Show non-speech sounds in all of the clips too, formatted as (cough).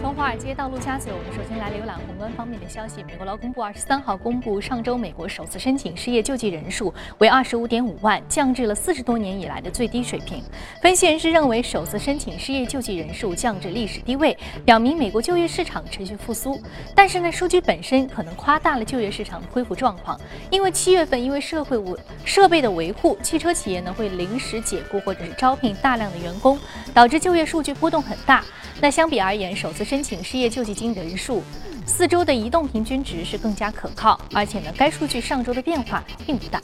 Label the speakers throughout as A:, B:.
A: 从华尔街到陆家嘴，我们首先来浏览宏观方面的消息。美国劳工部二十三号公布，上周美国首次申请失业救济人数为二十五点五万，降至了四十多年以来的最低水平。分析人士认为，首次申请失业救济人数降至历史低位，表明美国就业市场持续复苏。但是呢，数据本身可能夸大了就业市场的恢复状况，因为七月份因为社会维设备的维护，汽车企业呢会临时解雇或者是招聘大量的员工，导致就业数据波动很大。那相比而言，首次申请失业救济金人数四周的移动平均值是更加可靠，而且呢，该数据上周的变化并不大。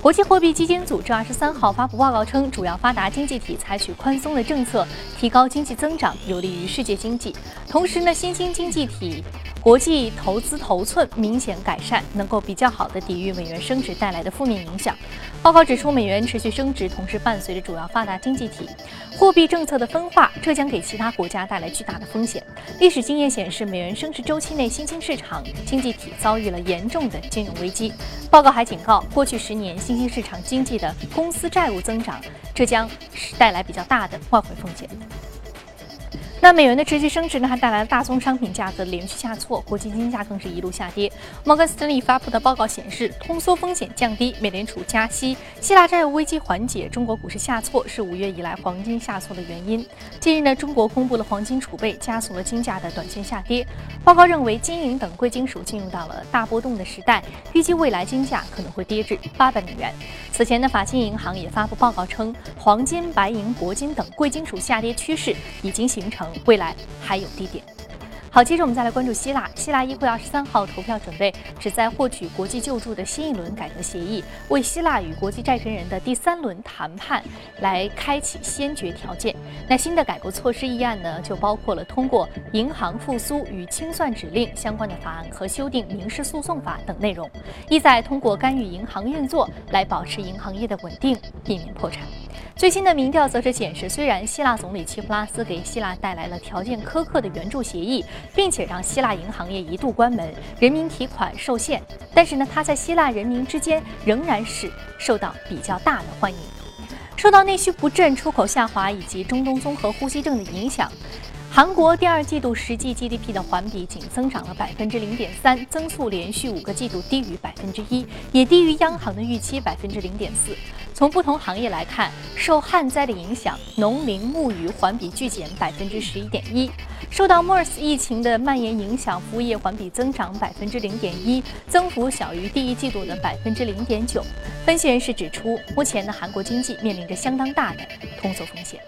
A: 国际货币基金组织二十三号发布报告称，主要发达经济体采取宽松的政策，提高经济增长，有利于世界经济。同时呢，新兴经济体。国际投资头寸明显改善，能够比较好的抵御美元升值带来的负面影响。报告指出，美元持续升值，同时伴随着主要发达经济体货币政策的分化，这将给其他国家带来巨大的风险。历史经验显示，美元升值周期内，新兴市场经济体遭遇了严重的金融危机。报告还警告，过去十年新兴市场经济的公司债务增长，这将带来比较大的外汇风险。那美元的持续升值呢，还带来了大宗商品价格连续下挫，国际金价更是一路下跌。摩根斯坦利发布的报告显示，通缩风险降低，美联储加息，希腊债务危机缓解，中国股市下挫是五月以来黄金下挫的原因。近日呢，中国公布了黄金储备，加速了金价的短线下跌。报告认为，金银等贵金属进入到了大波动的时代，预计未来金价可能会跌至八百美元。此前呢，法金银行也发布报告称，黄金、白银、铂金等贵金属下跌趋势已经形成。未来还有低点。好，接着我们再来关注希腊。希腊议会二十三号投票准备旨在获取国际救助的新一轮改革协议，为希腊与国际债权人的第三轮谈判来开启先决条件。那新的改革措施议案呢，就包括了通过银行复苏与清算指令相关的法案和修订民事诉讼法等内容，意在通过干预银行运作来保持银行业的稳定，避免破产。最新的民调则是显示，虽然希腊总理齐普拉斯给希腊带来了条件苛刻的援助协议，并且让希腊银行业一度关门，人民提款受限，但是呢，他在希腊人民之间仍然是受到比较大的欢迎。受到内需不振、出口下滑以及中东综合呼吸症的影响，韩国第二季度实际 GDP 的环比仅增长了百分之零点三，增速连续五个季度低于百分之一，也低于央行的预期百分之零点四。从不同行业来看，受旱灾的影响，农林牧渔环比巨减百分之十一点一；受到 MERS 疫情的蔓延影响，服务业环比增长百分之零点一，增幅小于第一季度的百分之零点九。分析人士指出，目前的韩国经济面临着相当大的通缩风险。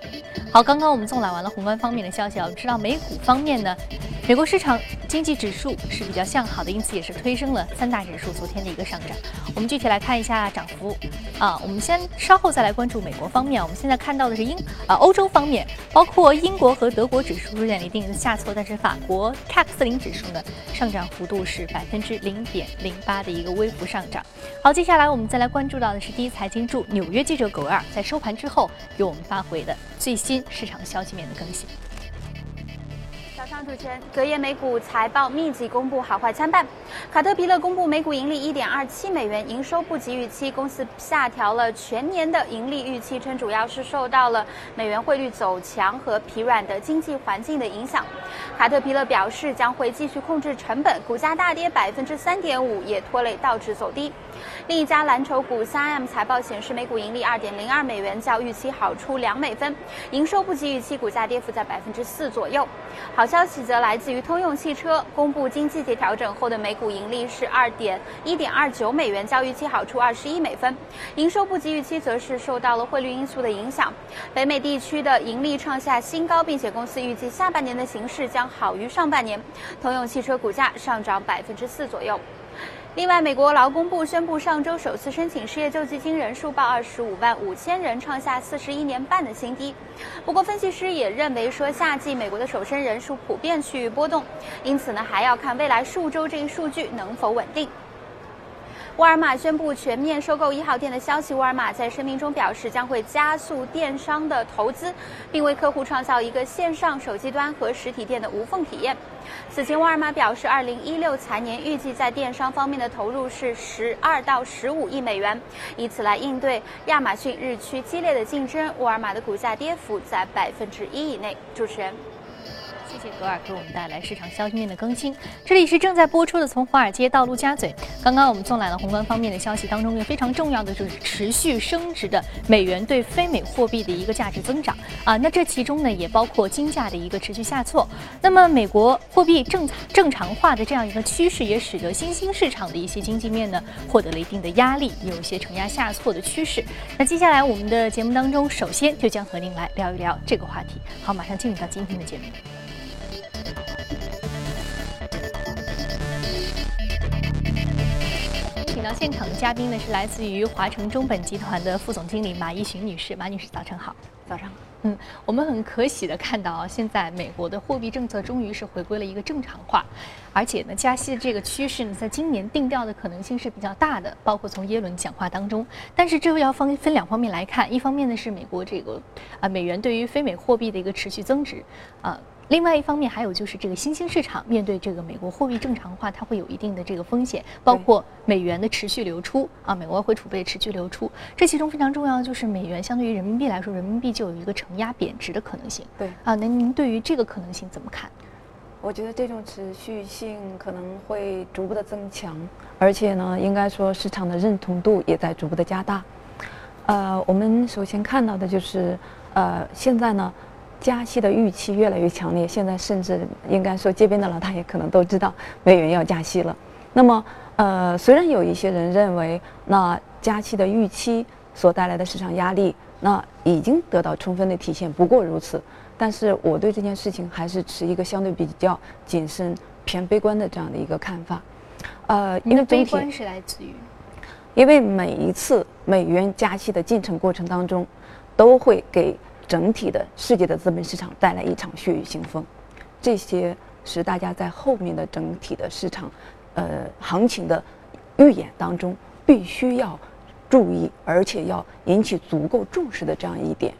A: 好，刚刚我们纵览完了宏观方面的消息，啊，知道美股方面呢？美国市场经济指数是比较向好的，因此也是推升了三大指数昨天的一个上涨。我们具体来看一下涨幅啊，我们先稍后再来关注美国方面。我们现在看到的是英啊欧洲方面，包括英国和德国指数出现了一定的下挫，但是法国 CAC 四零指数呢上涨幅度是百分之零点零八的一个微幅上涨。好，接下来我们再来关注到的是第一财经驻纽约记者葛维尔在收盘之后给我们发回的最新市场消息面的更新。
B: 主持人，隔夜美股财报密集公布，好坏参半。卡特皮勒公布每股盈利一点二七美元，营收不及预期，公司下调了全年的盈利预期，称主要是受到了美元汇率走强和疲软的经济环境的影响。卡特皮勒表示将会继续控制成本，股价大跌百分之三点五，也拖累道指走低。另一家蓝筹股三 M 财报显示，每股盈利二点零二美元，较预期好出两美分，营收不及预期，股价跌幅在百分之四左右。好消息则来自于通用汽车公布经季节调整后的每股盈利是二点一点二九美元，较预期好出二十一美分，营收不及预期，则是受到了汇率因素的影响。北美地区的盈利创下新高，并且公司预计下半年的形势将好于上半年。通用汽车股价上涨百分之四左右。另外，美国劳工部宣布，上周首次申请失业救济金人数报二十五万五千人，创下四十一年半的新低。不过，分析师也认为说，夏季美国的首申人数普遍趋于波动，因此呢，还要看未来数周这一数据能否稳定。沃尔玛宣布全面收购一号店的消息。沃尔玛在声明中表示，将会加速电商的投资，并为客户创造一个线上手机端和实体店的无缝体验。此前，沃尔玛表示，二零一六财年预计在电商方面的投入是十二到十五亿美元，以此来应对亚马逊日趋激烈的竞争。沃尔玛的股价跌幅在百分之一以内。主持人。
A: 谢谢格尔给我们带来市场消息面的更新。这里是正在播出的《从华尔街到陆家嘴》。刚刚我们送来了宏观方面的消息，当中一个非常重要的就是持续升值的美元对非美货币的一个价值增长啊。那这其中呢，也包括金价的一个持续下挫。那么美国货币正正常化的这样一个趋势，也使得新兴市场的一些经济面呢获得了一定的压力，有一些承压下挫的趋势。那接下来我们的节目当中，首先就将和您来聊一聊这个话题。好，马上进入到今天的节目。请到现场的嘉宾呢是来自于华城中本集团的副总经理马一寻女士，马女士早晨好。
B: 早上好，
A: 嗯，我们很可喜的看到啊，现在美国的货币政策终于是回归了一个正常化，而且呢，加息的这个趋势呢，在今年定调的可能性是比较大的，包括从耶伦讲话当中。但是这个要分分两方面来看，一方面呢是美国这个啊美元对于非美货币的一个持续增值，啊。另外一方面，还有就是这个新兴市场面对这个美国货币正常化，它会有一定的这个风险，包括美元的持续流出啊，美国外汇储备持续流出。这其中非常重要的就是美元相对于人民币来说，人民币就有一个承压贬值的可能性。
B: 对
A: 啊，那您对于这个可能性怎么看？
C: 我觉得这种持续性可能会逐步的增强，而且呢，应该说市场的认同度也在逐步的加大。呃，我们首先看到的就是，呃，现在呢。加息的预期越来越强烈，现在甚至应该说，街边的老大爷可能都知道美元要加息了。那么，呃，虽然有一些人认为，那加息的预期所带来的市场压力，那已经得到充分的体现，不过如此。但是，我对这件事情还是持一个相对比较谨慎、偏悲观的这样的一个看法。
A: 呃，因为悲观是来自于，
C: 因为每一次美元加息的进程过程当中，都会给。整体的世界的资本市场带来一场血雨腥风，这些是大家在后面的整体的市场，呃，行情的预演当中必须要注意，而且要引起足够重视的这样一点。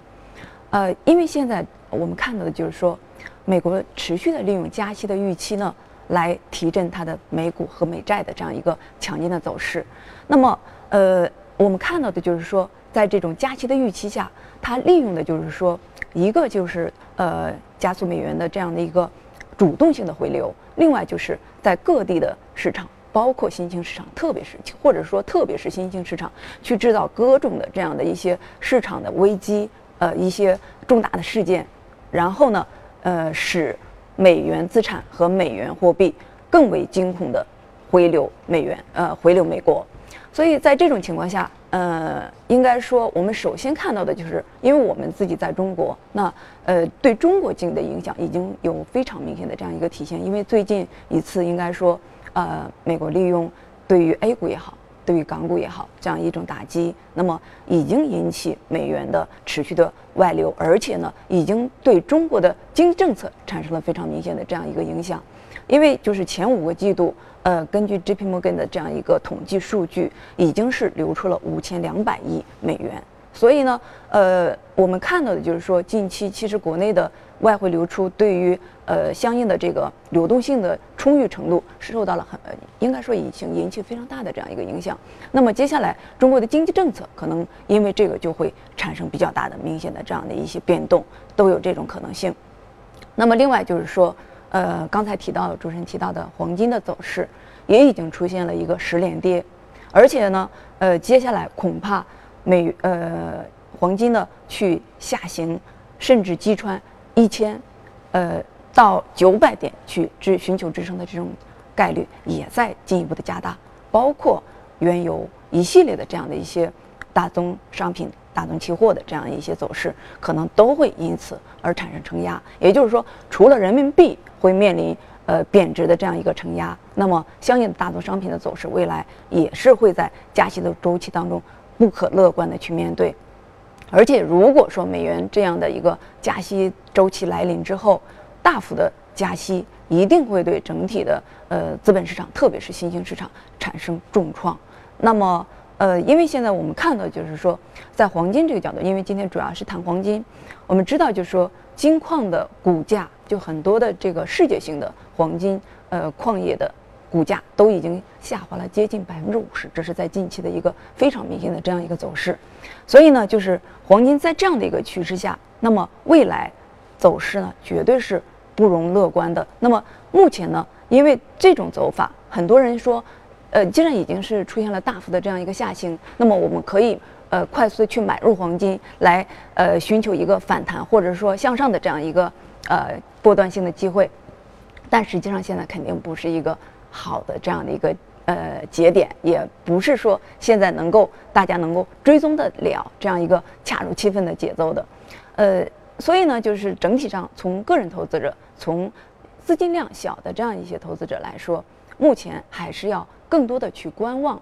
C: 呃，因为现在我们看到的就是说，美国持续的利用加息的预期呢，来提振它的美股和美债的这样一个强劲的走势。那么，呃，我们看到的就是说。在这种加息的预期下，它利用的就是说，一个就是呃加速美元的这样的一个主动性的回流，另外就是在各地的市场，包括新兴市场，特别是或者说特别是新兴市场，去制造各种的这样的一些市场的危机，呃一些重大的事件，然后呢，呃使美元资产和美元货币更为惊恐的回流美元，呃回流美国。所以在这种情况下，呃，应该说我们首先看到的就是，因为我们自己在中国，那呃，对中国经济的影响已经有非常明显的这样一个体现。因为最近一次，应该说，呃，美国利用对于 A 股也好，对于港股也好，这样一种打击，那么已经引起美元的持续的外流，而且呢，已经对中国的经济政策产生了非常明显的这样一个影响。因为就是前五个季度。呃，根据 J P Morgan 的这样一个统计数据，已经是流出了五千两百亿美元。所以呢，呃，我们看到的就是说，近期其实国内的外汇流出对于呃相应的这个流动性的充裕程度是受到了很，应该说已经引起非常大的这样一个影响。那么接下来中国的经济政策可能因为这个就会产生比较大的明显的这样的一些变动，都有这种可能性。那么另外就是说。呃，刚才提到主持人提到的黄金的走势，也已经出现了一个十连跌，而且呢，呃，接下来恐怕美呃黄金呢去下行，甚至击穿一千，呃到九百点去支寻求支撑的这种概率也在进一步的加大，包括原油一系列的这样的一些大宗商品。大宗期货的这样一些走势，可能都会因此而产生承压。也就是说，除了人民币会面临呃贬值的这样一个承压，那么相应的大宗商品的走势，未来也是会在加息的周期当中不可乐观的去面对。而且，如果说美元这样的一个加息周期来临之后，大幅的加息一定会对整体的呃资本市场，特别是新兴市场产生重创。那么。呃，因为现在我们看到，就是说，在黄金这个角度，因为今天主要是谈黄金，我们知道，就是说，金矿的股价，就很多的这个世界性的黄金呃矿业的股价都已经下滑了接近百分之五十，这是在近期的一个非常明显的这样一个走势。所以呢，就是黄金在这样的一个趋势下，那么未来走势呢，绝对是不容乐观的。那么目前呢，因为这种走法，很多人说，呃，既然已经是出现了大幅的这样一个下行，那么我们可以呃快速的去买入黄金，来呃寻求一个反弹或者说向上的这样一个呃波段性的机会。但实际上现在肯定不是一个好的这样的一个呃节点，也不是说现在能够大家能够追踪得了这样一个恰如其分的节奏的，呃，所以呢，就是整体上从个人投资者，从资金量小的这样一些投资者来说，目前还是要更多的去观望。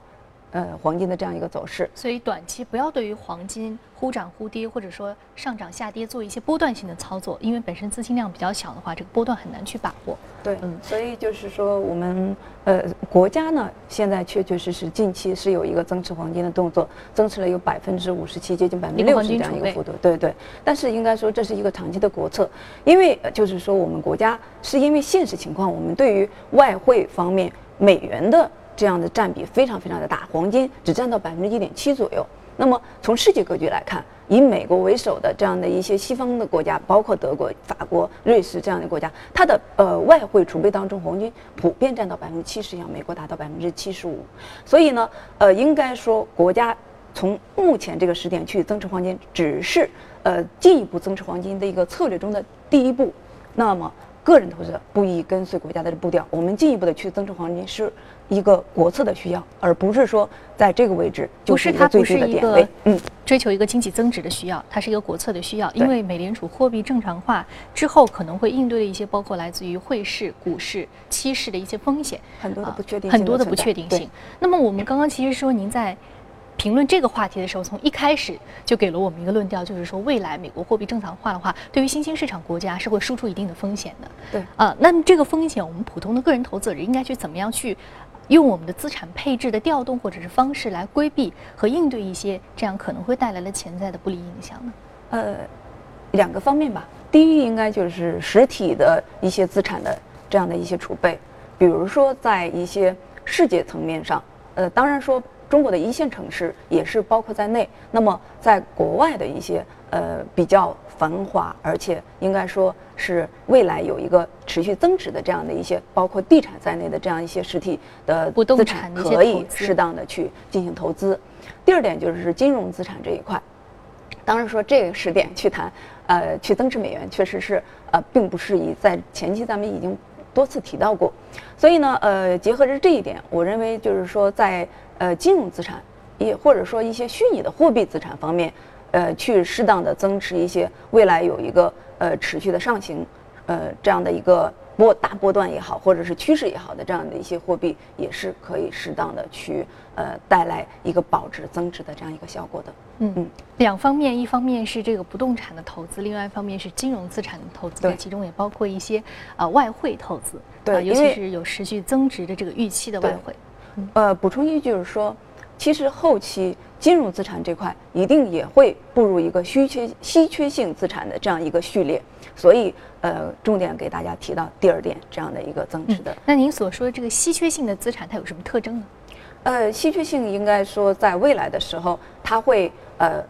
C: 呃，黄金的这样一个走势，
A: 所以短期不要对于黄金忽涨忽跌，或者说上涨下跌做一些波段性的操作，因为本身资金量比较小的话，这个波段很难去把握。
C: 对，嗯，所以就是说，我们呃国家呢，现在确确实实近期是有一个增持黄金的动作，增持了有百分之五十七，接近百分之六十这样一个幅度。对对，但是应该说这是一个长期的国策，因为就是说我们国家是因为现实情况，我们对于外汇方面美元的。这样的占比非常非常的大，黄金只占到百分之一点七左右。那么从世界格局来看，以美国为首的这样的一些西方的国家，包括德国、法国、瑞士这样的国家，它的呃外汇储备当中，黄金普遍占到百分之七十以上，美国达到百分之七十五。所以呢，呃，应该说国家从目前这个时点去增持黄金，只是呃进一步增持黄金的一个策略中的第一步。那么。个人投资者不宜跟随国家的步调，我们进一步的去增持黄金是一个国策的需要，而不是说在这个位置就是一个最低的点位。
A: 嗯，追求一个经济增值的需要，它是一个国策的需要。因为美联储货币正常化之后，可能会应对的一些包括来自于汇市、股市、期市的一些风险，
C: 很多的不确定，
A: 很多的不确定性。那么我们刚刚其实说您在。评论这个话题的时候，从一开始就给了我们一个论调，就是说未来美国货币正常化的话，对于新兴市场国家是会输出一定的风险的。
C: 对
A: 啊，那么这个风险，我们普通的个人投资者应该去怎么样去用我们的资产配置的调动或者是方式来规避和应对一些这样可能会带来的潜在的不利影响呢？
C: 呃，两个方面吧。第一，应该就是实体的一些资产的这样的一些储备，比如说在一些世界层面上，呃，当然说。中国的一线城市也是包括在内。那么，在国外的一些呃比较繁华，而且应该说是未来有一个持续增值的这样的一些，包括地产在内的这样一些实体的资产，可以适当的去进行投资。第二点就是金融资产这一块。当然说这个时点去谈，呃，去增值美元确实是呃并不适宜。在前期咱们已经多次提到过，所以呢，呃，结合着这一点，我认为就是说在。呃，金融资产，也或者说一些虚拟的货币资产方面，呃，去适当的增持一些，未来有一个呃持续的上行，呃这样的一个波大波段也好，或者是趋势也好的这样的一些货币，也是可以适当的去呃带来一个保值增值的这样一个效果的。
A: 嗯嗯，两方面，一方面是这个不动产的投资，另外一方面是金融资产的投资，其中也包括一些呃外汇投资，
C: 对，
A: 尤其是有持续增值的这个预期的外汇。
C: 呃，补充一句就是说，其实后期金融资产这块一定也会步入一个稀缺稀缺性资产的这样一个序列，所以呃，重点给大家提到第二点这样的一个增值的。
A: 那您所说的这个稀缺性的资产，它有什么特征呢？
C: 呃，稀缺性应该说在未来的时候，它会呃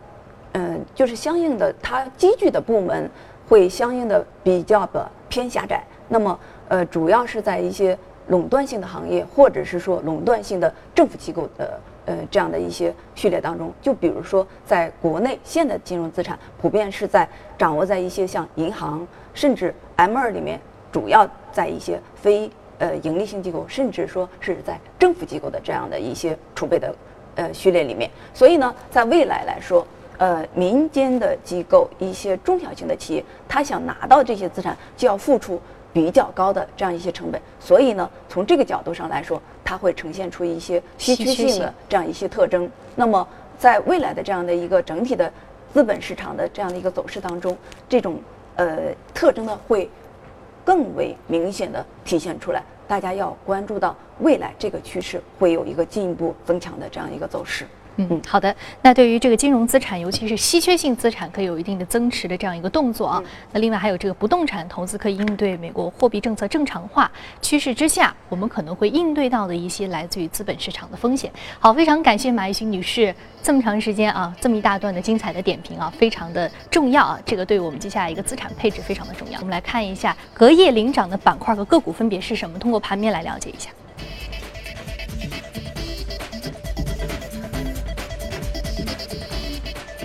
C: 嗯，就是相应的它积聚的部门会相应的比较的偏狭窄。那么呃，主要是在一些。垄断性的行业，或者是说垄断性的政府机构的呃这样的一些序列当中，就比如说在国内，现的金融资产普遍是在掌握在一些像银行，甚至 M 二里面，主要在一些非呃盈利性机构，甚至说是在政府机构的这样的一些储备的呃序列里面。所以呢，在未来来说，呃民间的机构，一些中小型的企业，他想拿到这些资产，就要付出。比较高的这样一些成本，所以呢，从这个角度上来说，它会呈现出一些稀缺性的这样一些特征。那么，在未来的这样的一个整体的资本市场的这样的一个走势当中，这种呃特征呢会更为明显的体现出来。大家要关注到未来这个趋势会有一个进一步增强的这样一个走势。
A: 嗯，好的。那对于这个金融资产，尤其是稀缺性资产，可以有一定的增持的这样一个动作啊。那另外还有这个不动产投资，可以应对美国货币政策正常化趋势之下，我们可能会应对到的一些来自于资本市场的风险。好，非常感谢马一新女士这么长时间啊，这么一大段的精彩的点评啊，非常的重要啊。这个对我们接下来一个资产配置非常的重要。我们来看一下隔夜领涨的板块和个股分别是什么，通过盘面来了解一下。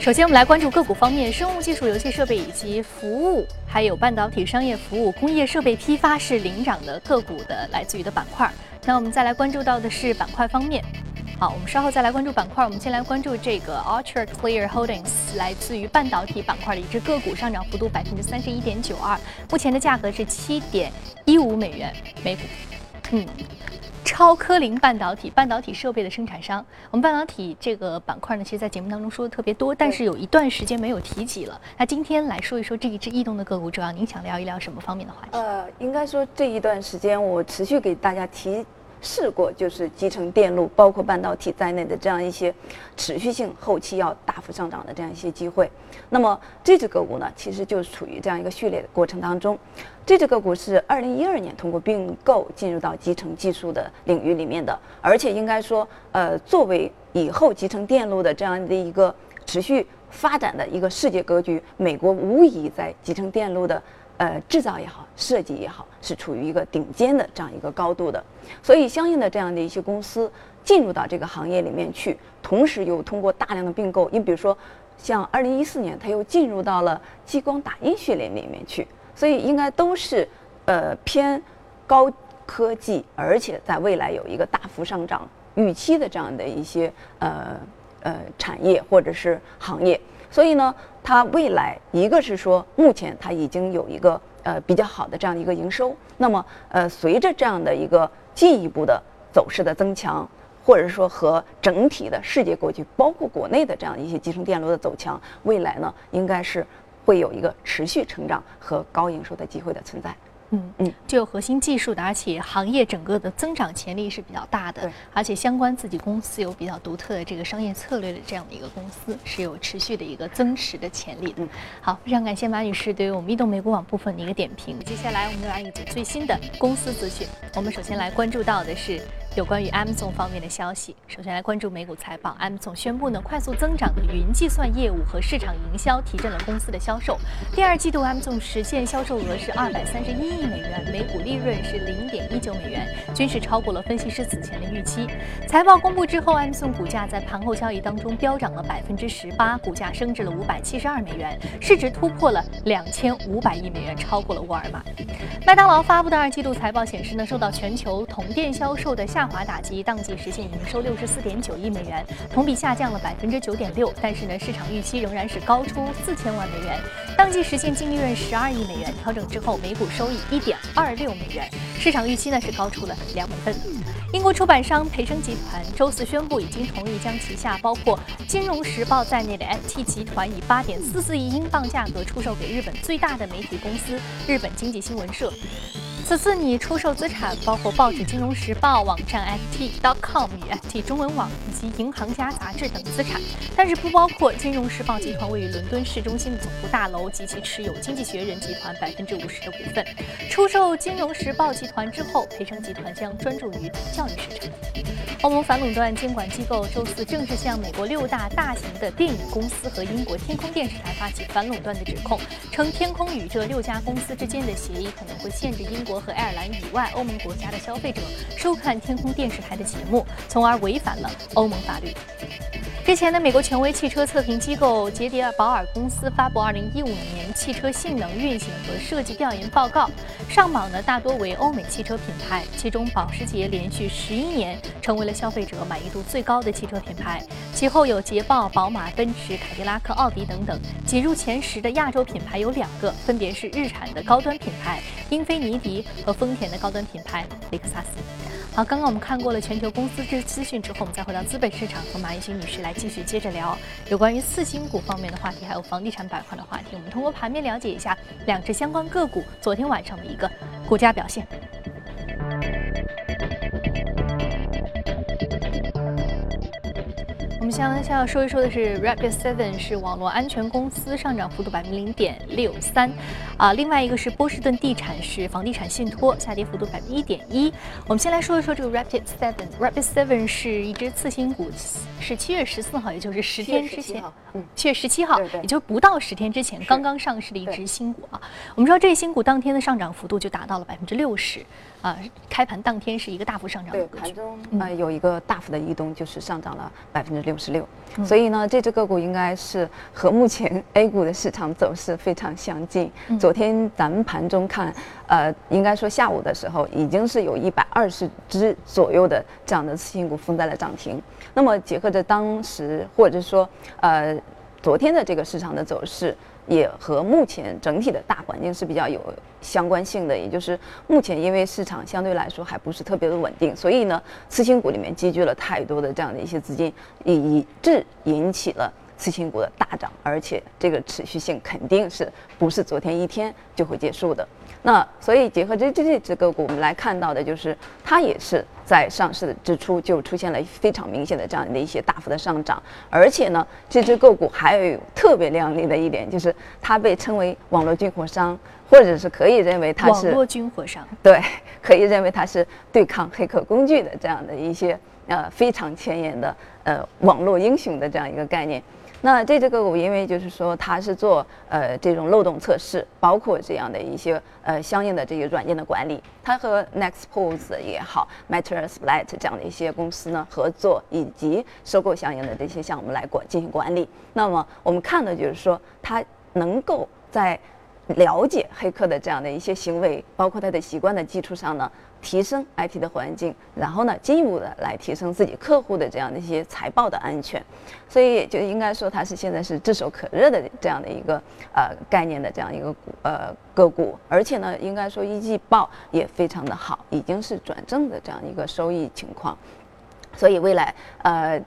A: 首先，我们来关注个股方面，生物技术、游戏设备以及服务，还有半导体、商业服务、工业设备批发是领涨的个股的来自于的板块。那我们再来关注到的是板块方面。好，我们稍后再来关注板块。我们先来关注这个 Ultra Clear Holdings，来自于半导体板块的一只个股，上涨幅度百分之三十一点九二，目前的价格是七点一五美元每股。嗯。超科林半导体，半导体设备的生产商。我们半导体这个板块呢，其实，在节目当中说的特别多，但是有一段时间没有提及了。那今天来说一说这一只异动的个股，主要您想聊一聊什么方面的话题？
C: 呃，应该说这一段时间我持续给大家提。试过就是集成电路，包括半导体在内的这样一些持续性后期要大幅上涨的这样一些机会。那么这只个股呢，其实就处于这样一个序列的过程当中。这只个股是二零一二年通过并购进入到集成技术的领域里面的，而且应该说，呃，作为以后集成电路的这样的一个持续发展的一个世界格局，美国无疑在集成电路的。呃，制造也好，设计也好，是处于一个顶尖的这样一个高度的，所以相应的这样的一些公司进入到这个行业里面去，同时又通过大量的并购，你比如说，像二零一四年，它又进入到了激光打印序列里面去，所以应该都是呃偏高科技，而且在未来有一个大幅上涨预期的这样的一些呃呃产业或者是行业。所以呢，它未来一个是说，目前它已经有一个呃比较好的这样的一个营收。那么呃，随着这样的一个进一步的走势的增强，或者说和整体的世界格局，包括国内的这样一些集成电路的走强，未来呢，应该是会有一个持续成长和高营收的机会的存在。
A: 嗯嗯，具有核心技术的，而且行业整个的增长潜力是比较大的，而且相关自己公司有比较独特的这个商业策略的这样的一个公司，是有持续的一个增持的潜力的。好，非常感谢马女士对于我们移动美股网部分的一个点评。接下来我们来一组最新的公司资讯。我们首先来关注到的是。有关于 Amazon 方面的消息，首先来关注美股财报。Amazon 宣布呢，快速增长的云计算业务和市场营销提振了公司的销售。第二季度 Amazon 实现销售额是二百三十一亿美元，每股利润是零点一九美元，均是超过了分析师此前的预期。财报公布之后，Amazon 股价在盘后交易当中飙涨了百分之十八，股价升至了五百七十二美元，市值突破了两千五百亿美元，超过了沃尔玛。麦当劳发布的二季度财报显示呢，受到全球同店销售的下下滑打击，当季实现营收六十四点九亿美元，同比下降了百分之九点六。但是呢，市场预期仍然是高出四千万美元，当季实现净利润十二亿美元，调整之后每股收益一点二六美元，市场预期呢是高出了两美分。英国出版商培生集团周四宣布，已经同意将旗下包括《金融时报》在内的 FT 集团以八点四四亿英镑价格出售给日本最大的媒体公司日本经济新闻社。此次拟出售资产包括报纸《金融时报》、网站 FT.com 与 FT 中文网以及银行家杂志等资产，但是不包括《金融时报》集团位于伦敦市中心的总部大楼及其持有《经济学人》集团百分之五十的股份。出售《金融时报》集团之后，培生集团将专注于教育市场。欧盟反垄断监管机构周四正式向美国六大大型的电影公司和英国天空电视台发起反垄断的指控，称天空与这六家公司之间的协议可能会限制英国。和爱尔兰以外欧盟国家的消费者收看天空电视台的节目，从而违反了欧盟法律。之前的美国权威汽车测评机构杰迪尔保尔公司发布2015年汽车性能、运行和设计调研报告，上榜的大多为欧美汽车品牌，其中保时捷连续十一年成为了消费者满意度最高的汽车品牌，其后有捷豹、宝马、奔驰、凯迪拉克、奥迪等等。挤入前十的亚洲品牌有两个，分别是日产的高端品牌英菲尼迪和丰田的高端品牌雷克萨斯。好，刚刚我们看过了全球公司这资讯之后，我们再回到资本市场，和马一新女士来继续接着聊有关于次新股方面的话题，还有房地产板块的话题。我们通过盘面了解一下两只相关个股昨天晚上的一个股价表现。我们现在要说一说的是 Rapid Seven 是网络安全公司上涨幅度百分之零点六三，啊，另外一个是波士顿地产是房地产信托下跌幅度百分之一点一。我们先来说一说这个 Rapid Seven，Rapid Seven 是一只次新股，是七月十四号，也就是十天之前，嗯，七月十七号，也就不到十天之前刚刚上市的一只新股啊。我们知道这新股当天的上涨幅度就达到了百分之六十。啊，开盘当天是一个大幅上涨，
C: 对，盘中呃有一个大幅的异动，就是上涨了百分之六十六。所以呢，这只个股应该是和目前 (laughs) A 股的市场走势非常相近。昨天咱们盘中看，呃，应该说下午的时候已经是有一百二十只左右的这样的次新股封在了涨停。那么结合着当时或者说呃昨天的这个市场的走势。也和目前整体的大环境是比较有相关性的，也就是目前因为市场相对来说还不是特别的稳定，所以呢，次新股里面积聚了太多的这样的一些资金，以致引起了次新股的大涨，而且这个持续性肯定是不是昨天一天就会结束的。那所以结合这这这只个股，我们来看到的就是它也是在上市的之初就出现了非常明显的这样的一些大幅的上涨，而且呢，这只个股还有特别亮丽的一点，就是它被称为网络军火商，或者是可以认为它是
A: 网络军火商，
C: 对，可以认为它是对抗黑客工具的这样的一些呃非常前沿的呃网络英雄的这样一个概念。那这只个股，因为就是说它是做呃这种漏洞测试，包括这样的一些呃相应的这些软件的管理，它和 Nextpose 也好，Metasploit 这样的一些公司呢合作，以及收购相应的这些项目来管进行管理。那么我们看的就是说，它能够在了解黑客的这样的一些行为，包括他的习惯的基础上呢。提升 IT 的环境，然后呢，进一步的来提升自己客户的这样的一些财报的安全，所以就应该说它是现在是炙手可热的这样的一个呃概念的这样一个股呃个股，而且呢，应该说一季报也非常的好，已经是转正的这样一个收益情况，所以未来呃。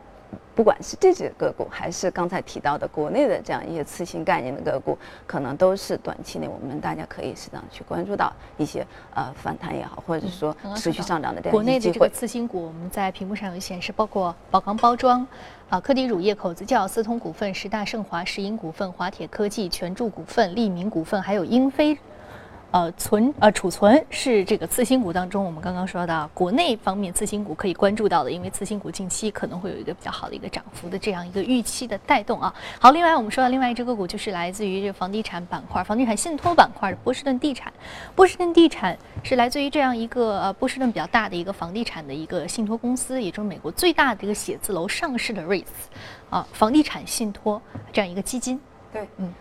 C: 不管是这只个股，还是刚才提到的国内的这样一些次新概念的个股，可能都是短期内我们大家可以适当去关注到一些呃反弹也好，或者说持续上涨的这样
A: 国内的这个次新股，我们在屏幕上有显示，包括宝钢包装、啊科迪乳业、口子窖、四通股份、十大盛华、石英股份、华铁科技、全柱股份、利民股份，还有英飞。呃，存呃储存是这个次新股当中，我们刚刚说到国内方面次新股可以关注到的，因为次新股近期可能会有一个比较好的一个涨幅的这样一个预期的带动啊。好，另外我们说到另外一只个股，就是来自于这个房地产板块、房地产信托板块的波士顿地产。波士顿地产是来自于这样一个呃波士顿比较大的一个房地产的一个信托公司，也就是美国最大的一个写字楼上市的 REITs 啊，房地产信托这样一个基金。
C: 对，嗯。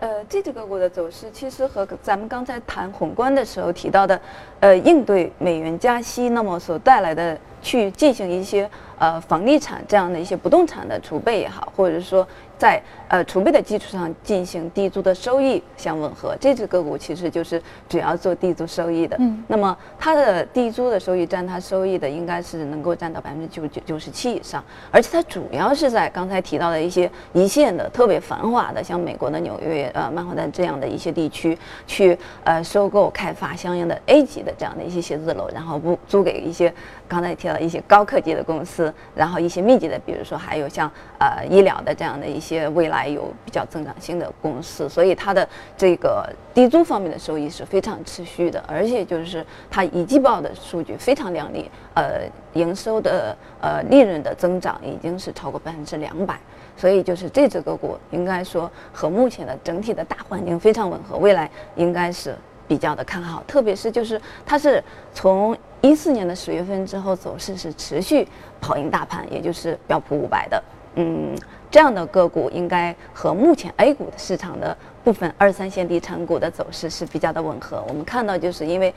C: 呃，这只个股的走势其实和咱们刚才谈宏观的时候提到的，呃，应对美元加息那么所带来的去进行一些呃房地产这样的一些不动产的储备也好，或者说。在呃储备的基础上进行地租的收益相吻合，这只个股其实就是主要做地租收益的。嗯，那么它的地租的收益占它收益的应该是能够占到百分之九九九十七以上，而且它主要是在刚才提到的一些一线的特别繁华的，像美国的纽约、呃曼哈顿这样的一些地区去呃收购开发相应的 A 级的这样的一些写字楼，然后不租给一些刚才提到一些高科技的公司，然后一些密集的，比如说还有像呃医疗的这样的一些。未来有比较增长性的公司，所以它的这个低租方面的收益是非常持续的，而且就是它一季报的数据非常亮丽，呃，营收的呃利润的增长已经是超过百分之两百，所以就是这只个股应该说和目前的整体的大环境非常吻合，未来应该是比较的看好，特别是就是它是从一四年的十月份之后走势是持续跑赢大盘，也就是标普五百的，嗯。这样的个股应该和目前 A 股的市场的部分二三线地产股的走势是比较的吻合。我们看到，就是因为，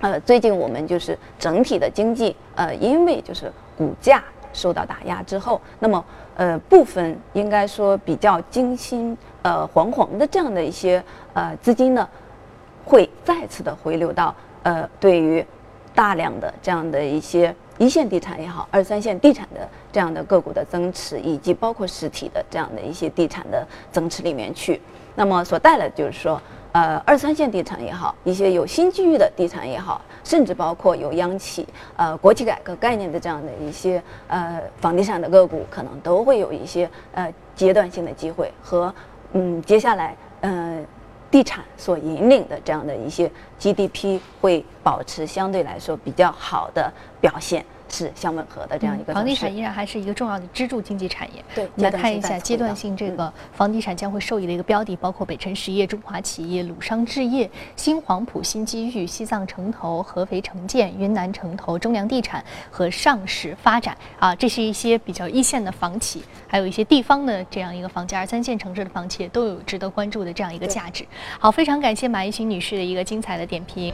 C: 呃，最近我们就是整体的经济，呃，因为就是股价受到打压之后，那么呃部分应该说比较精心呃惶惶的这样的一些呃资金呢，会再次的回流到呃对于大量的这样的一些。一线地产也好，二三线地产的这样的个股的增持，以及包括实体的这样的一些地产的增持里面去，那么所带来的就是说，呃二三线地产也好，一些有新机遇的地产也好，甚至包括有央企、呃国企改革概念的这样的一些呃房地产的个股，可能都会有一些呃阶段性的机会和嗯接下来呃地产所引领的这样的一些 GDP 会保持相对来说比较好的表现。是相吻合的这样一个
A: 房地产依然还是一个重要的支柱经济产业。
C: 对，
A: 我们来看一下阶段性这个房地产将会受益的一个标的，包括北辰实业、中华企业、鲁商置业、新黄埔新机遇、西藏城投、合肥城建、云南城投、中粮地产和上市发展啊，这是一些比较一线的房企，还有一些地方的这样一个房价，二三线城市的房企都有值得关注的这样一个价值。好，非常感谢马一群女士的一个精彩的点评。